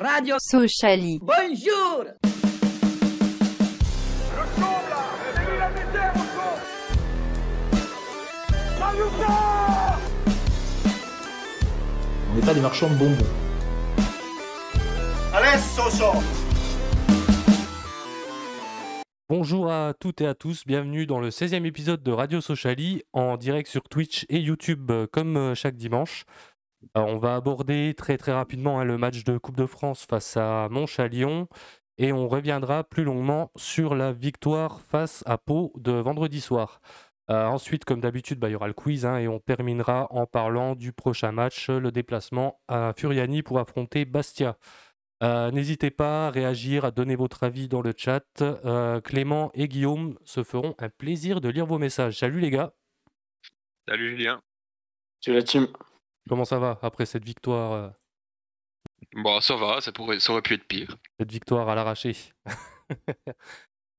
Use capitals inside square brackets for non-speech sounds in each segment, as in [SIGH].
Radio Sociali. Bonjour On n'est pas des marchands de bonbons. Bonjour à toutes et à tous, bienvenue dans le 16e épisode de Radio Sociali en direct sur Twitch et YouTube euh, comme euh, chaque dimanche. Euh, on va aborder très très rapidement hein, le match de Coupe de France face à Montchalion et on reviendra plus longuement sur la victoire face à Pau de vendredi soir. Euh, ensuite, comme d'habitude, bah, il y aura le quiz hein, et on terminera en parlant du prochain match, le déplacement à Furiani pour affronter Bastia. Euh, N'hésitez pas à réagir, à donner votre avis dans le chat. Euh, Clément et Guillaume se feront un plaisir de lire vos messages. Salut les gars, Salut Julien. C'est la team. Comment ça va après cette victoire, euh, Bon, ça va, ça, pourrait, ça aurait pu être pire. cette victoire à l'arraché [LAUGHS]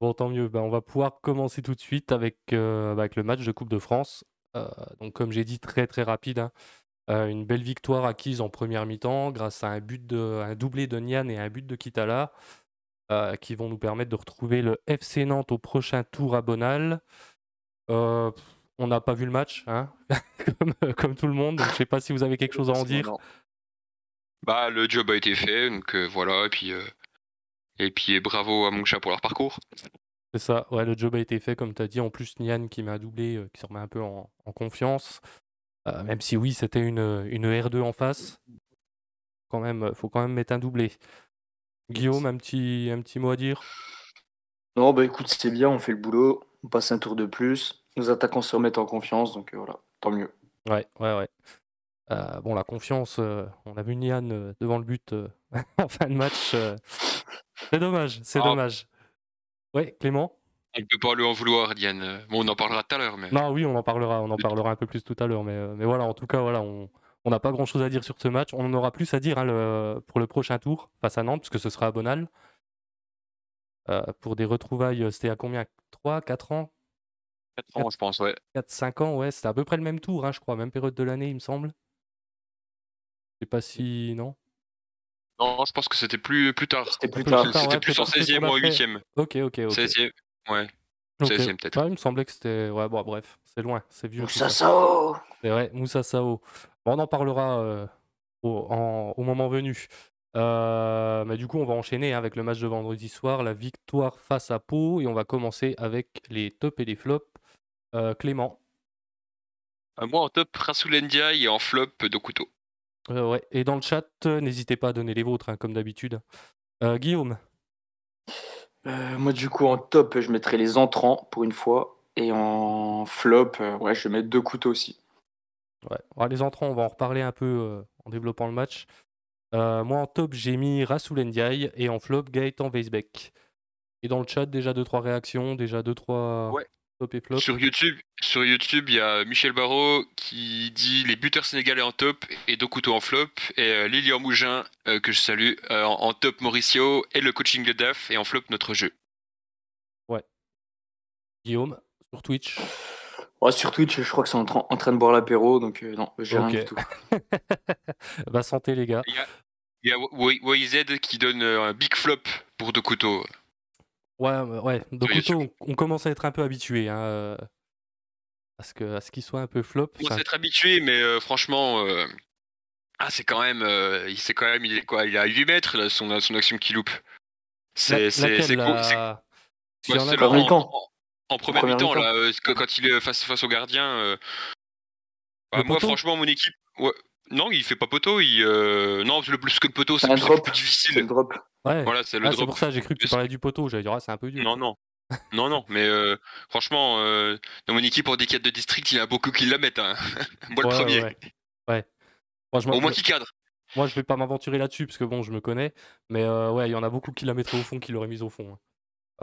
Bon, tant mieux. Ben, on va pouvoir commencer tout de suite avec, euh, avec le match de Coupe de France. Euh, donc, comme j'ai dit, très très rapide. hein. Euh, une belle victoire acquise en première mi-temps grâce à un but de, un doublé de Nian et un but de Kitala qui vont nous permettre de retrouver le FC Nantes au prochain tour à Bonal. On n'a pas vu le match, hein, [LAUGHS] comme, comme tout le monde. donc Je ne sais pas si vous avez quelque chose à en dire. Bah, le job a été fait, donc euh, voilà, et puis, euh, et puis bravo à mon chat pour leur parcours. C'est ça, ouais, le job a été fait, comme tu as dit. En plus, Nian qui m'a doublé, euh, qui se remet un peu en, en confiance. Euh, même si oui, c'était une, une R2 en face. Quand même, faut quand même mettre un doublé. Guillaume, un petit, un petit mot à dire? Non, bah écoute, c'est bien, on fait le boulot, on passe un tour de plus, nos attaquants se remettent en confiance, donc euh, voilà, tant mieux. Ouais, ouais, ouais. Euh, bon, la confiance, euh, on a vu Nian euh, devant le but euh, [LAUGHS] en fin de match. euh, c'est dommage, c'est Ah. dommage. Ouais, Clément? On ne peut pas lui en vouloir, Diane. Euh, Bon, on en parlera tout à l'heure, mais. Non, oui, on en parlera, on en parlera un peu plus tout à l'heure, mais, euh, mais voilà, en tout cas, voilà, on on n'a pas grand-chose à dire sur ce match. On en aura plus à dire hein, le- pour le prochain tour face à Nantes, puisque ce sera à Bonal. Euh, pour des retrouvailles, c'était à combien? 3, 4 ans? 4 ans, je pense, ouais. 4, 5 ans, ouais, c'était à peu près le même tour, hein, je crois, même période de l'année, il me semble. Je sais pas si. Non? Non, je pense que c'était plus, plus tard. C'était plus Plus tard. ouais, C'était plus en peut-être 16e ou en après. 8e. Ok, ok, ok. 16e, ouais. Ok. 16e peut-être. Ouais, il me semblait que c'était. Ouais, bon, bref, c'est loin, c'est vieux. ça. ça C'est vrai, Moussa Sao. Bon, on en parlera euh, au, en- au moment venu. Euh, mais du coup, on va enchaîner hein, avec le match de vendredi soir, la victoire face à Pau, et on va commencer avec les tops et les flops. Euh, Clément, Euh, moi, en top, Rasoul Ndiaye et en flop, Dokuto. Euh, ouais. et dans le chat, n'hésitez pas à donner les vôtres, hein, comme d'habitude. Euh, Guillaume, Euh, moi, du coup, en top, je mettrais les entrants pour une fois. Et en flop, euh, ouais, je vais mettre deux couteaux aussi. ouais. Alors, les entrants, on va en reparler un peu euh, en développant le match. Euh, moi, en top, j'ai mis Rasoul Ndiaye, et en flop, Gaëtan Weisbeck. Et dans le chat, déjà 2-3 réactions, déjà 2-3 Ouais. Top et flop. Sur YouTube, sur YouTube, il y a Michel Barrault qui dit les buteurs sénégalais en top et Dokuto en flop. Et euh, Lilian Mougin, euh, que je salue, euh, en, en top Mauricio et le coaching de DAF et en flop notre jeu. Guillaume, sur Twitch. Ouais, sur Twitch, je crois que c'est en, train- en train de boire l'apéro, donc euh, non, j'ai rien du tout. bah, santé, les gars. Il y a YZ qui donne euh, un big flop pour Dokuto. Ouais, euh, ouais. Donc, Oui, on, on commence à être un peu habitué hein, euh, à ce que- à ce qu'il soit un peu flop. On Enfin, s'est habitué, mais euh, franchement, euh, ah, c'est quand même, euh, il quand même, il est quoi, il est à 8 mètres là, son, son action qui loupe. C'est c'est laquelle, c'est cool. la- en a c'est en, mi-temps. en- en première Première mi-temps mi-temps. là, euh, quand- il est face face au gardien. euh, bah, moi, franchement, mon équipe, ouais, non, il fait pas poteau. Il, euh, non, le plus que le poteau, c'est plus, plus C'est le difficile. drop. Ouais. Voilà, c'est le Ah, c'est pour ça j'ai cru que tu parlais du poteau. J'allais dire, ah, c'est un peu dur. Non, non. Non, non, mais euh, franchement, euh, dans mon équipe en D4 de district, il y en a beaucoup qui la mettent. Hein. [LAUGHS] Moi, le Ouais, premier. ouais. ouais. Franchement, Au moins qui cadre. moi, je vais pas m'aventurer là-dessus parce que bon, je me connais. Mais euh, ouais, il y en a beaucoup qui la mettraient au fond, qui l'auraient mise au fond. hein.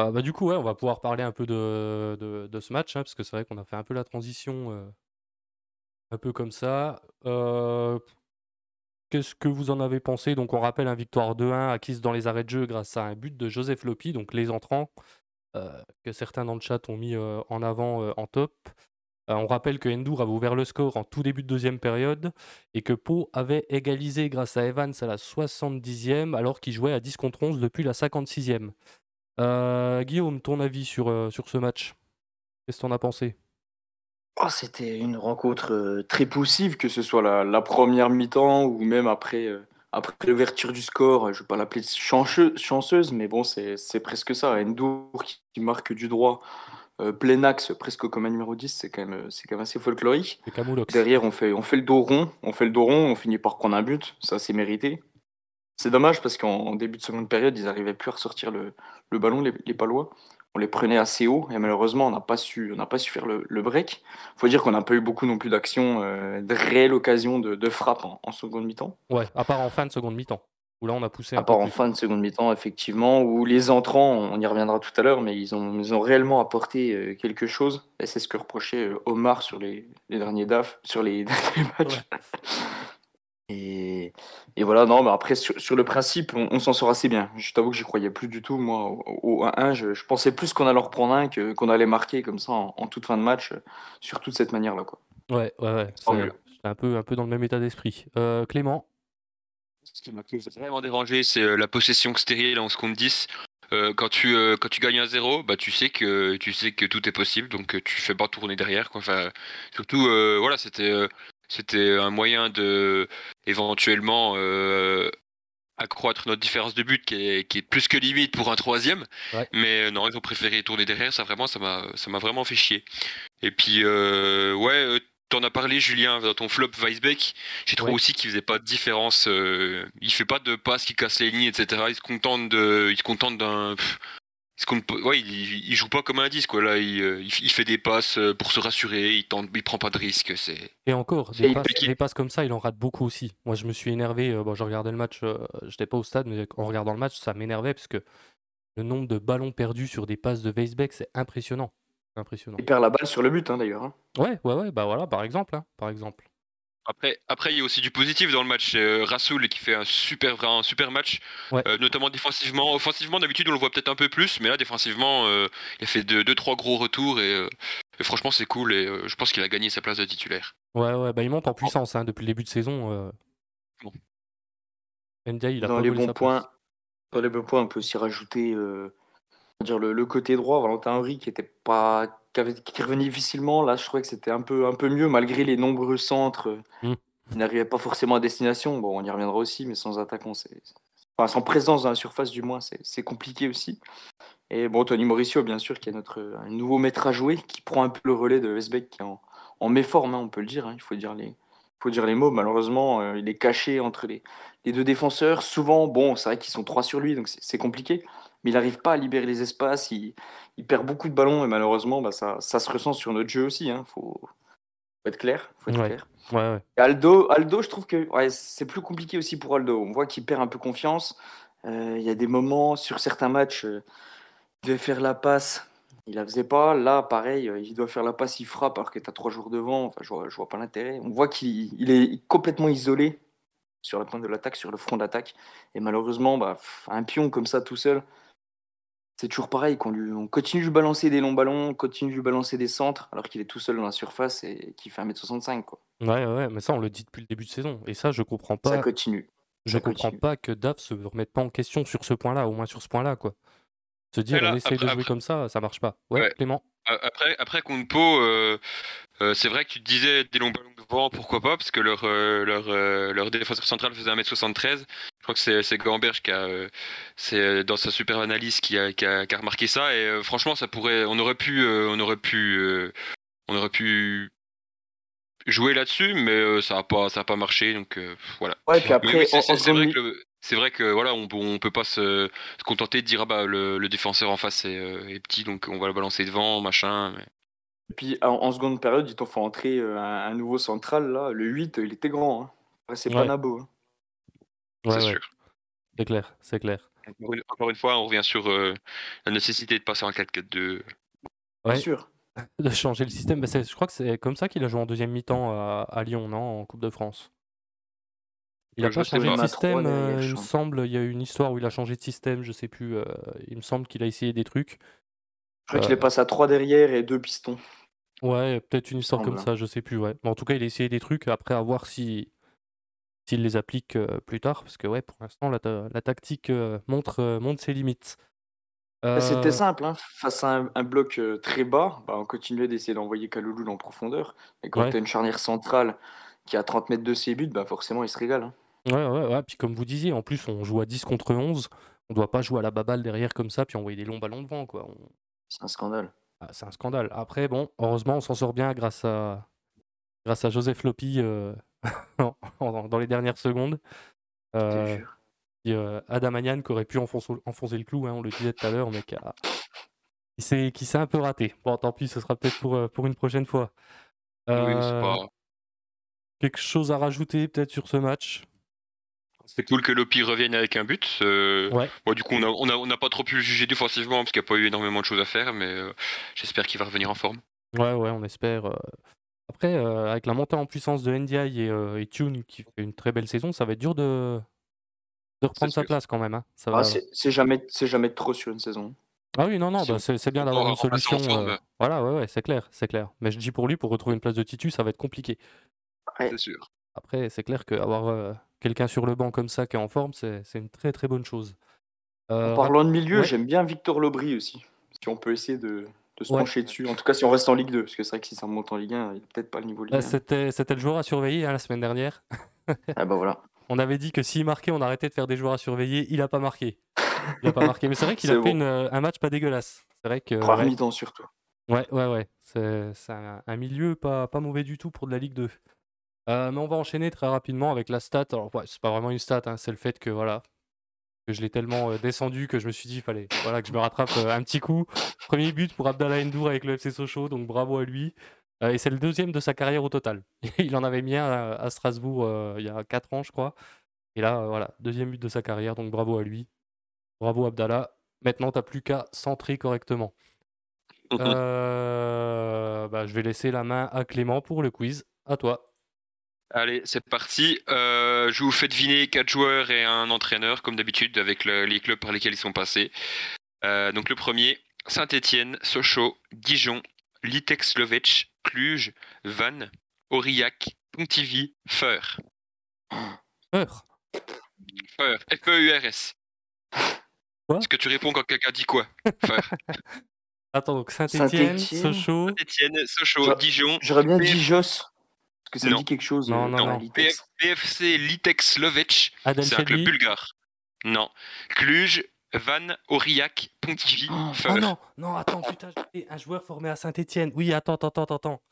Euh, bah, du coup, ouais, on va pouvoir parler un peu de, de, de ce match hein, parce que c'est vrai qu'on a fait un peu la transition euh, un peu comme ça. Euh, Qu'est-ce que vous en avez pensé Donc, on rappelle un victoire 2-1 acquise dans les arrêts de jeu grâce à un but de Joseph Lopi, donc les entrants, euh, que certains dans le chat ont mis euh, en avant euh, en top. On rappelle que Endur avait ouvert le score en tout début de deuxième période et que Pau avait égalisé grâce à Evans à la 70e alors qu'il jouait à 10 contre 11 depuis la 56e. Euh, Guillaume, ton avis sur, sur ce match? Qu'est-ce que t'en as pensé? Oh, C'était une rencontre très poussive, que ce soit la, première mi-temps ou même après, après l'ouverture du score. Je ne vais pas l'appeler chanceuse, mais bon, c'est presque ça. Endur qui marque du droit euh, plein axe, presque comme un numéro 10, c'est quand, même, quand même assez folklorique. Derrière, on fait, on fait le dos rond, on fait le dos rond, on finit par prendre un but, ça c'est mérité. C'est dommage parce qu'en début de seconde période, ils n'arrivaient plus à ressortir le, le ballon, les, les, Palois. On les prenait assez haut et malheureusement, on n'a pas, su, pas su faire le, le break. Il faut dire qu'on n'a pas eu beaucoup non plus d'actions, euh, de réelles occasions de, de frappe en, en seconde mi-temps. Ouais, à part en fin de seconde mi-temps là on a poussé. À part en fin de seconde mi-temps, effectivement, où les entrants, on y reviendra tout à l'heure, mais ils ont, ils ont réellement apporté euh, quelque chose. Et c'est ce que reprochait euh, Omar sur les, derniers DAF, sur les [LAUGHS] derniers matchs. Et, voilà, non, mais après, sur, le principe, on, s'en sort assez bien. Je t'avoue que j'y croyais plus du tout, moi, au, 1-1. Je, pensais plus qu'on allait en reprendre un que, qu'on allait marquer comme ça en, toute fin de match, sur toute cette manière-là. Quoi. Ouais, ouais, ouais. C'est un peu, un peu dans le même état d'esprit. Euh, Clément? Ce qui m'a vraiment dérangé, c'est euh, la possession stérile en seconde 10. Euh, quand tu euh, quand tu gagnes un 0 bah tu sais que tu sais que tout est possible donc tu fais pas tourner derrière quoi enfin surtout voilà c'était c'était un moyen de éventuellement accroître notre différence de but qui est, qui est, plus que limite pour un troisième mais non ils ont préféré tourner derrière ça vraiment ça m'a ça m'a vraiment fait chier et puis ouais T'en as parlé, Julien, dans ton flop Weisbeck. J'ai trouvé aussi qu'il faisait pas de différence. Euh, il fait pas de passe qui casse les lignes, etc. Il se contente de, il se contente d'un. Il, ouais, il, joue pas comme un disque. Là, il, il, fait des passes euh, pour se rassurer. Il tente, il prend pas de risques. C'est. Et encore, des, passes, comme ça, il en rate beaucoup aussi. Moi, je me suis énervé. Euh, bon, je regardais le match. Je J'étais pas au stade, mais en regardant le match, ça m'énervait parce que le nombre de ballons perdus sur des passes de Weisbeck, c'est impressionnant. Impressionnant. Il perd la balle sur le but, hein, d'ailleurs. Hein. Ouais, ouais, ouais, bah voilà, par exemple. Hein, par exemple. Après, après, il y a aussi du positif dans le match. Euh, Rassoul qui fait un super, un super match, euh, notamment défensivement. Offensivement, d'habitude, on le voit peut-être un peu plus, mais là, défensivement, euh, il a fait deux, deux, trois gros retours et, franchement, c'est cool. Et je pense qu'il a gagné sa place de titulaire. Ouais, ouais, bah il monte en puissance hein, depuis le début de saison. Bon. il a dans les bons points, dans les bons points, on peut aussi rajouter dire le, côté droit, Valentin Henry qui était pas qui, revenait difficilement, là je trouvais que c'était un peu un peu mieux malgré les nombreux centres mmh. qui n'arrivaient pas forcément à destination. Bon, on y reviendra aussi, mais sans attaquant, c'est enfin, sans présence dans la surface du moins, c'est compliqué aussi. Et bon, Tony Mauricio, bien sûr, qui est notre nouveau maître à jouer, qui prend un peu le relais de Westbeck, qui est en, en méforme, hein, on peut le dire. Hein, il faut dire les, faut dire les mots. Malheureusement, euh, il est caché entre les, les deux défenseurs. Souvent, bon, c'est vrai qu'ils sont trois sur lui, donc c'est compliqué mais il n'arrive pas à libérer les espaces, il, perd beaucoup de ballons et malheureusement, bah, ça, ça, se ressent sur notre jeu aussi. Il hein. faut, être clair. Faut être clair. Aldo, Aldo, je trouve que c'est plus compliqué aussi pour Aldo. On voit qu'il perd un peu confiance. Euh, il y a des moments sur certains matchs, euh, il devait faire la passe, il la faisait pas. Là, pareil, euh, il doit faire la passe, il frappe alors que tu as trois jours devant. Enfin, je vois, vois pas l'intérêt. On voit qu'il est complètement isolé sur la pointe de l'attaque, sur le front d'attaque. Et malheureusement, bah, un pion comme ça tout seul, c'est toujours pareil, qu'on lui, on continue de balancer des longs ballons, on continue de lui balancer des centres, alors qu'il est tout seul dans la surface et qu'il fait 1m65. Quoi. Ouais, ouais, mais ça, on le dit depuis le début de saison. Et ça, je comprends pas. Ça continue. Je comprends pas que DAF se remette pas en question sur ce point-là, au moins sur ce point-là, quoi. Se dire, on essaye de jouer comme ça, ça marche pas. Ouais, Clément. Après, après contre Pau, euh, euh, c'est vrai que tu te disais des longs ballons devant, pourquoi pas, parce que leur, euh, leur, leur défenseur central faisait 1m73. Je crois que c'est Gamberge qui a, c'est dans sa super analyse qui a, qui a, qui a remarqué ça. Et franchement, ça pourrait, on aurait pu, on aurait pu, on aurait pu jouer là-dessus, mais ça n'a pas, ça a pas marché. Donc voilà. Ouais, puis après, c'est vrai que c'est vrai que voilà, on, on peut pas se, contenter de dire ah bah le, défenseur en face est, est, petit, donc on va le balancer devant, machin. Mais... Et puis en, seconde période, ils t'ont fait entrer euh, un, nouveau central, là. Le 8, il était grand. Hein. C'est pas Nabo. Hein. C'est sûr. C'est clair, c'est clair. Encore une, fois, on revient sur euh, la nécessité de passer en 4-4-2. Bien sûr. [LAUGHS] De changer le système. je crois que c'est comme ça qu'il a joué en deuxième mi-temps à, Lyon, non En Coupe de France. Il a pas changé de système, euh, il me semble. Il y a eu une histoire où il a changé de système, je sais plus. il me semble qu'il a essayé des trucs. Je crois qu'il est passé à 3 derrière et 2 pistons. Ouais, peut-être une histoire comme ça, je sais plus, ouais. Mais en tout cas, il a essayé des trucs, après à voir si s'il les applique plus tard, parce que ouais, pour l'instant, la, la tactique montre, montre ses limites. Bah, c'était simple, hein. face à un, bloc très bas, bah, on continuait d'essayer d'envoyer Kaloulou en profondeur. Et quand tu as une charnière centrale qui a 30 mètres de ses buts, bah, forcément, il se régale. Hein. Ouais, ouais, ouais. Puis comme vous disiez, en plus, on joue à 10 contre 11. On doit pas jouer à la baballe derrière comme ça, puis envoyer des longs ballons devant, quoi. C'est un scandale. Ah, c'est un scandale. Après, bon, heureusement, on s'en sort bien grâce à, grâce à Joseph Lopi euh, [LAUGHS] dans les dernières secondes. Euh, euh, qui aurait pu enfoncer, le clou, hein, on le disait tout à l'heure, mais qui, qui s'est un peu raté. Bon, tant pis, ce sera peut-être pour, pour une prochaine fois. Quelque chose à rajouter peut-être sur ce match? C'est cool que Lopi revienne avec un but. Euh, du coup, on n'a on a, pas trop pu le juger défensivement parce qu'il n'y a pas eu énormément de choses à faire, mais euh, j'espère qu'il va revenir en forme. Ouais, ouais, on espère. Euh. Après, avec la montée en puissance de NDI et, Tune qui fait une très belle saison, ça va être dur de, de reprendre sa place quand même. Hein. Ah, c'est jamais, jamais trop sur une saison. Ah oui, non, non, bah, c'est bien d'avoir une solution. voilà, ouais, ouais, c'est clair, c'est clair. Mais je dis pour lui, pour retrouver une place de Titus, ça va être compliqué. C'est sûr. Après, c'est clair qu'avoir quelqu'un sur le banc comme ça qui est en forme, c'est une très très bonne chose. en parlant de milieu, j'aime bien Victor Lobry aussi. Si on peut essayer de, se pencher dessus. En tout cas, si on reste en Ligue 2, parce que c'est vrai que si ça monte en Ligue 1, il a peut-être pas le niveau Ligue 1. C'était le joueur à surveiller hein, la semaine dernière. [LAUGHS] ah bah voilà. On avait dit que s'il marquait, on arrêtait de faire des joueurs à surveiller. Il a pas marqué. Il a pas marqué. Mais c'est vrai [LAUGHS] qu'il a fait un match pas dégueulasse. C'est vrai que. Première mi-temps surtout. Ouais, ouais, ouais. C'est un, un, milieu pas, pas mauvais du tout pour de la Ligue 2. Euh, mais on va enchaîner très rapidement avec la stat. Alors, ouais, c'est pas vraiment une stat, hein, c'est le fait que voilà, que je l'ai tellement euh, descendu que je me suis dit fallait voilà que je me rattrape euh, un petit coup. Premier but pour Abdallah Endour avec le FC Sochaux, donc bravo à lui. et c'est le deuxième de sa carrière au total. [LAUGHS] il en avait mis un à, Strasbourg il y a 4 ans, je crois. Et là, voilà, deuxième but de sa carrière, donc bravo à lui. Bravo Abdallah. Maintenant, t'as plus qu'à centrer correctement. bah, je vais laisser la main à Clément pour le quiz. À toi. Allez, c'est parti. Euh, je vous fais deviner quatre joueurs et un entraîneur, comme d'habitude, avec les clubs par lesquels ils sont passés. Euh, donc le premier, Saint-Étienne, Sochaux, Dijon, Litex Lovech, Cluj, Vannes, Aurillac, Pontivy, Feur. Feur Feur. F-E-U-R-S. Quoi? Est-ce que tu réponds quand quelqu'un dit quoi? Feur. [LAUGHS] Attends, donc Saint-Étienne, Sochaux. Saint-Étienne, Sochaux, Dijon. J'aurais bien dit Jos que ça dit quelque chose Non, non, non. PFC Litex Lovech, c'est un club bulgare. Non. Cluj, Van, Aurillac, Pontivy, oh, oh, non, non, attends, putain, un joueur formé à Saint-Etienne. Oui, attends, attends, attends, attends.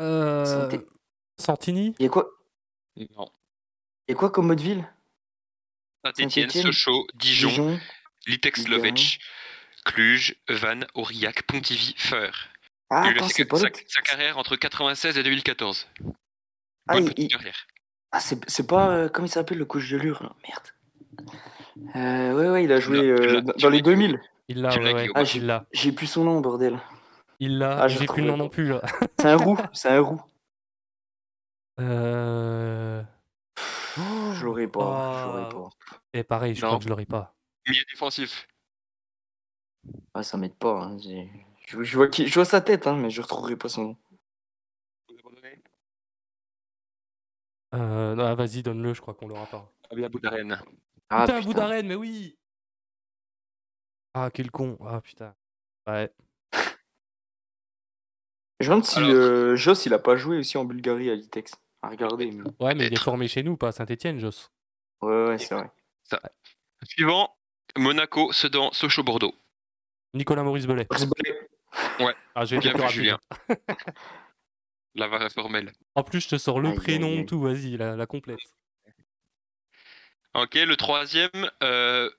Euh... Santini Il y a quoi? Non. Il y a quoi comme mode ville? Saint-Etienne, Sochaux, Dijon, Litex Lovech, Cluj, Van, Aurillac, Pontivy, Feur. Ah, attends, c'est pas sa, sa, carrière entre 96 et 2014. Ah, il, carrière. Ah, c'est pas. Euh, comment il s'appelle le coach de Lure Merde. Euh, ouais, ouais, il a joué euh, dans les 2000. Il l'a, ouais, ah, j'ai plus son nom, bordel. Il l'a, ah, j'ai plus le nom non plus, là. [LAUGHS] c'est un roux, c'est un roux. Euh. je l'aurais pas, pas. Et pareil, je crois que je l'aurais pas. Milieu défensif. Ah, ça m'aide pas. Hein. Je, vois je vois sa tête, hein, mais je retrouverai pas son nom. Euh, non, vas-y, donne-le, je crois qu'on l'aura pas. Ah, Boudarène. Ah, putain, Boudarène, mais oui Ah, quel con. Ah, putain. Ouais. Je me demande si euh, Joss, il a pas joué aussi en Bulgarie à Litex. À regarder. Ouais, mais il est formé chez nous, pas à Saint-Etienne, Joss. Ouais, ouais, c'est vrai. Ça. Suivant, Monaco, Sedan, Sochaux, Bordeaux. Nicolas Maurice Bellet. Ouais. Ah, j'ai bien vu, Julien. [LAUGHS] la variable formelle. En plus, je te sors le prénom, tout, vas-y, la, complète. Ok, le troisième, euh,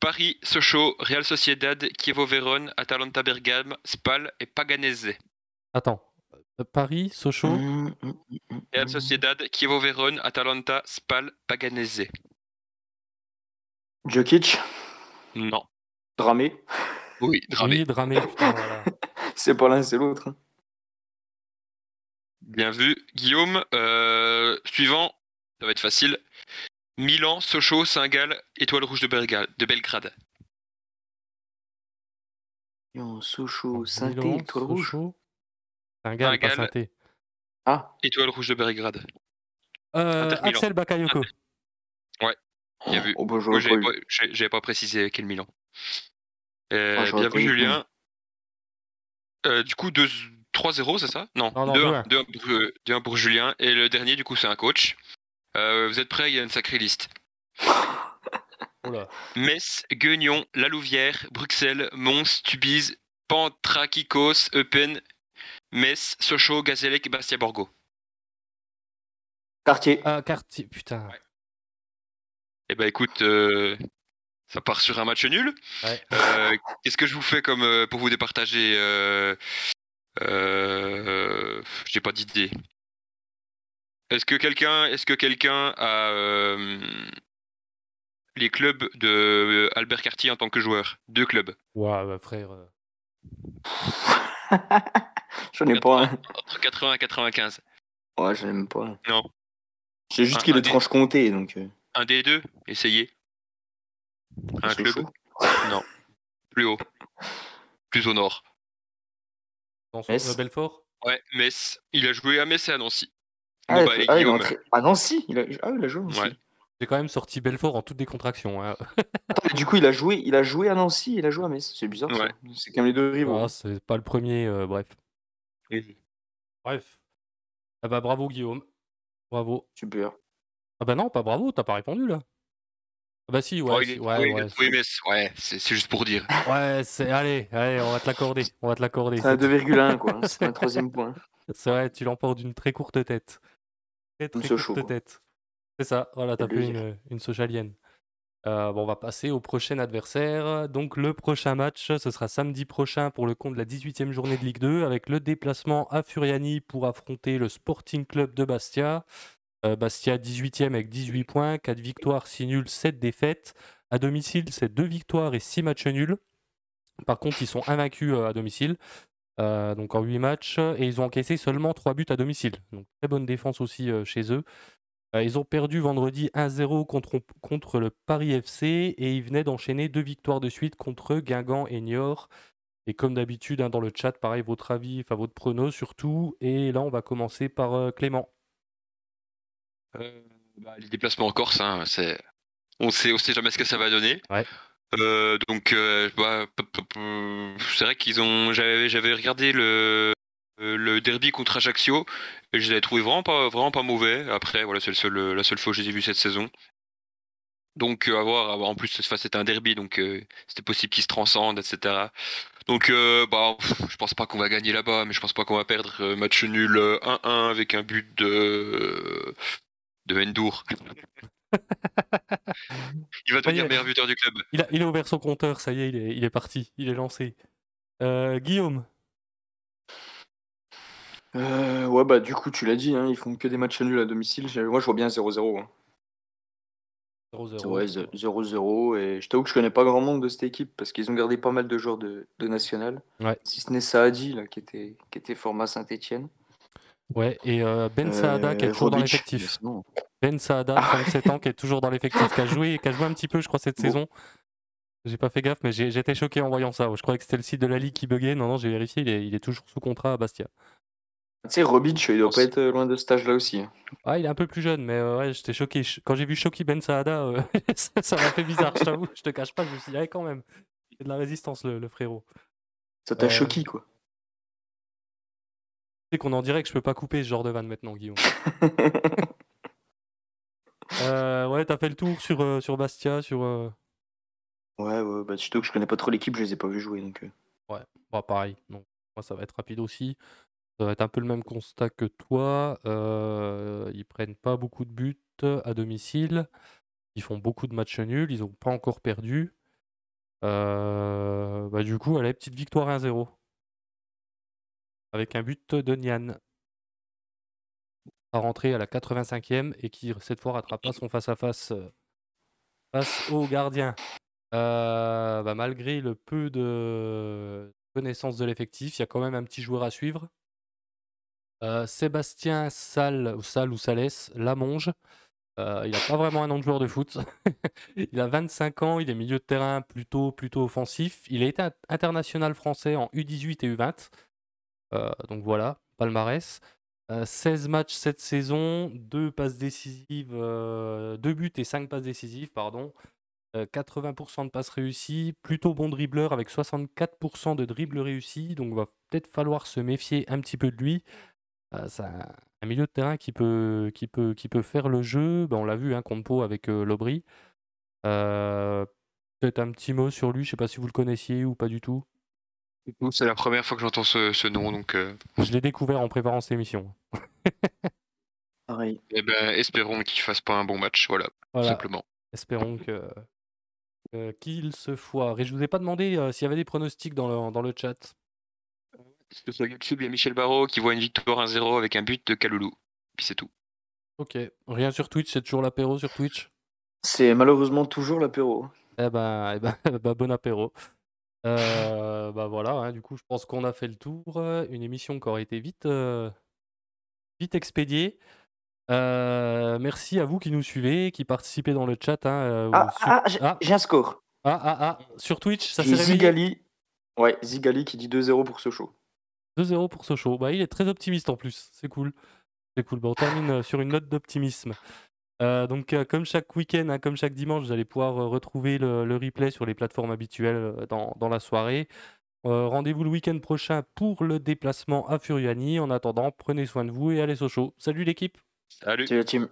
Paris, Sochaux, Real Sociedad, Chievo Vérone, Atalanta Bergame, Spal et Paganese. Attends, euh, Paris, Sochaux mmh, mmh, mmh, Real Sociedad, Chievo Vérone, Atalanta, Spal, Paganese. Djokic Non. Dramé? Oui, Dramé. Oui, Dramé, putain, voilà. [LAUGHS] [LAUGHS] c'est pas l'un, c'est l'autre. Hein. Bien vu. Guillaume, euh, suivant, ça va être facile. Milan, Sochaux, Saint-Gall, Étoile Rouge de, Belgrade. De Belgrade. Sochaux, Sainté, Étoile Rouge. Un gars, pas Sainté. Ah. Étoile Rouge de Belgrade. Euh, Axel Bakayoko. Ouais. A vu. Oh, bah, j'avais pas, précisé quel Milan. Euh, ah, bien vu, Julien. Euh, du coup, 3-0, c'est ça? Non, 2-1 pour, Julien. Et le dernier, du coup, c'est un coach. Euh, vous êtes prêts? Il y a une sacrée liste. [LAUGHS] Metz, Guignon, La Louvière, Bruxelles, Mons, Tubize, Pantrakikos, Eupen, Metz, Sochaux, Gazélec et Bastia Borgo. Quartier. Ah, quartier, putain. Eh ben écoute, euh, ça part sur un match nul. Euh, qu'est-ce que je vous fais comme euh, pour vous départager J'ai pas d'idée. Est-ce que quelqu'un, est-ce que quelqu'un a les clubs de Albert Cartier en tant que joueur? Deux clubs. Waouh, bah, frère. [LAUGHS] j'en ai pas un. Entre 80 et 95. Ouais, j'en ai même pas. Non. C'est juste qu'il est tranche compté, donc. Un des deux, essayez. Un club Non. Plus haut. Plus au nord. Dans Metz. Belfort Ouais, Metz. Il a joué à Metz et à Nancy. Ah, bah, ah, il à Nancy il a... Ah, il a joué aussi. J'ai quand même sorti Belfort en toute décontraction. Hein. [LAUGHS] du coup, il a joué, il a joué à Nancy, il a joué à Metz. C'est bizarre. Ouais. C'est quand même les deux rivaux. Ah, c'est pas le premier, euh, bref. Bref. Ah bah bravo Guillaume. Bravo. Super. Ah bah non, pas bravo, t'as pas répondu là. Ah bah si, ouais. Oh, ouais, ouais, ouais c'est juste pour dire. Ouais, c'est allez, allez, on va te l'accorder. On va te l'accorder. C'est un 2,1 quoi, [LAUGHS] c'est un troisième point. C'est vrai, tu l'emportes d'une très courte tête. Très très courte tête. C'est ça, voilà, t'as fait une, une socialienne. Euh, bon, on va passer au prochain adversaire. Donc le prochain match, ce sera samedi prochain pour le compte de la 18e journée de Ligue 2 avec le déplacement à Furiani pour affronter le Sporting Club de Bastia. Euh, Bastia 18e avec 18 points, 4 victoires, 6 nuls, 7 défaites. À domicile, c'est 2 victoires et 6 matchs nuls. Par contre, ils sont invaincus euh, à domicile. donc en 8 matchs et ils ont encaissé seulement 3 buts à domicile. Donc très bonne défense aussi chez eux. Euh, ils ont perdu vendredi 1-0 contre, contre le Paris FC et ils venaient d'enchaîner deux victoires de suite contre Guingamp et Niort. Et comme d'habitude, hein, dans le chat, pareil, votre avis, enfin votre prono surtout. Et là, on va commencer par euh, Clément. Euh, bah, les déplacements en Corse, hein, c'est... on sait, on sait jamais ce que ça va donner. donc, bah, c'est vrai qu'ils ont. j'avais regardé le, euh, le derby contre Ajaccio, et je les ai trouvés vraiment pas, vraiment pas mauvais. Après, voilà, c'est le la seule fois que je les ai vus cette saison. Donc, euh, à voir, en plus, c'était un derby, donc euh, c'était possible qu'ils se transcendent, etc. Donc, bah, je pense pas qu'on va gagner là-bas, mais je pense pas qu'on va perdre. match nul 1-1 avec un but de, de Endur. [LAUGHS] il va devenir meilleur buteur du club. Il a, il a, ouvert son compteur, ça y est, il est, il est parti, il est lancé. Guillaume euh, ouais, bah du coup, tu l'as dit, hein, ils font que des matchs nuls à domicile. Moi, je vois bien 0-0. Hein. 0-0. Ouais, 0-0. Et je t'avoue que je connais pas grand monde de cette équipe parce qu'ils ont gardé pas mal de joueurs de, de national. Ouais. Si ce n'est Saadi, là, qui était, qui était format Saint-Etienne. Ouais, et euh, Ben Saada qui est euh, toujours dans l'effectif. Ben Saada, 37 ans, qui est toujours dans l'effectif, qui a joué, qui a joué un petit peu, je crois, cette saison. J'ai pas fait gaffe, mais j'étais choqué en voyant ça. Je croyais que c'était le site de la Ligue qui buguait. Non, non, j'ai vérifié, il est, il est toujours sous contrat à Bastia. Tu sais, Robic, il doit pas être loin de ce stage-là aussi. Ah, il est un peu plus jeune, mais euh, ouais, j'étais choqué. Quand j'ai vu Shoki Ben Saada, euh, [LAUGHS] ça m'a fait bizarre, je t'avoue. Je te cache pas, je me suis dit, quand même. Il y a de la résistance, le, frérot. Ça t'a euh, choqué, quoi. Tu sais qu'on en dirait que je peux pas couper ce genre de van maintenant, Guillaume. [LAUGHS] ouais, t'as fait le tour sur, sur Bastia, sur. Ouais, ouais, bah surtout que je connais pas trop l'équipe, je les ai pas vus jouer, donc. Ouais, bah pareil. Donc, moi, ça va être rapide aussi. Ça va être un peu le même constat que toi. Euh, ils prennent pas beaucoup de buts à domicile. Ils font beaucoup de matchs nuls. Ils n'ont pas encore perdu. Euh, bah, du coup, allez, petite victoire 1-0. Avec un but de Nian. À rentrer à la 85e et qui, cette fois, rattrapera son face-à-face euh, face au gardien. Euh, bah, malgré le peu de connaissance de l'effectif, il y a quand même un petit joueur à suivre. Euh, Sébastien Sal ou ou Salès, Lamonge, il n'a pas vraiment un nom de joueur de foot. [LAUGHS] il a 25 ans, il est milieu de terrain plutôt, plutôt offensif. Il a été international français en U18 et U20. Euh, donc voilà, palmarès. 16 matchs cette saison, 2 passes décisives, 2 buts et 5 passes décisives, pardon. 80% de passes réussies, plutôt bon dribbleur avec 64% de dribbles réussis, donc va peut-être falloir se méfier un petit peu de lui. c'est un, milieu de terrain qui peut, qui peut, qui peut faire le jeu, ben, on l'a vu hein, contre Pau avec Lobry. peut-être un petit mot sur lui, je sais pas si vous le connaissiez ou pas du tout. C'est la première fois que j'entends ce, nom, donc. Je l'ai découvert en préparant cette émission. [LAUGHS] Pareil. Eh ben, espérons qu'il fasse pas un bon match, voilà, voilà. simplement. Espérons que qu'il se foire. Et je vous ai pas demandé euh, s'il y avait des pronostics dans le, dans le chat. Sur YouTube, il y a Michel Barrault qui voit une victoire 1-0 avec un but de Kaloulou. Puis c'est tout. Ok. Rien sur Twitch, c'est toujours l'apéro sur Twitch? C'est malheureusement toujours l'apéro. Eh ben, eh ben [LAUGHS] bah, bon apéro. Euh, bah voilà, hein, du coup, je pense qu'on a fait le tour. Une émission qui aurait été vite, euh, vite expédiée. Euh, merci à vous qui nous suivez, qui participez dans le chat. Hein, euh, ah, ah, ah, j'ai un score. Ah, ah, ah, sur Twitch, ça s'est. Zigali. Ouais, Zigali qui dit 2-0 pour ce show. 2-0 pour ce show. Bah, il est très optimiste en plus. C'est cool. C'est cool. Bah, on termine euh, sur une note d'optimisme. Donc, comme chaque week-end, hein, comme chaque dimanche, vous allez pouvoir retrouver le, replay sur les plateformes habituelles dans, dans la soirée. Rendez-vous le week-end prochain pour le déplacement à Furiani. En attendant, prenez soin de vous et allez au show. Salut l'équipe! Salut. Salut team.